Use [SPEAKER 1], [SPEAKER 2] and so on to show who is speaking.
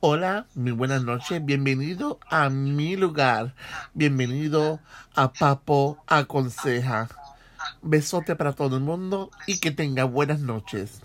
[SPEAKER 1] Hola, muy buenas noches, bienvenido a mi lugar, bienvenido a Papo Aconseja. Besote para todo el mundo y que tenga buenas noches.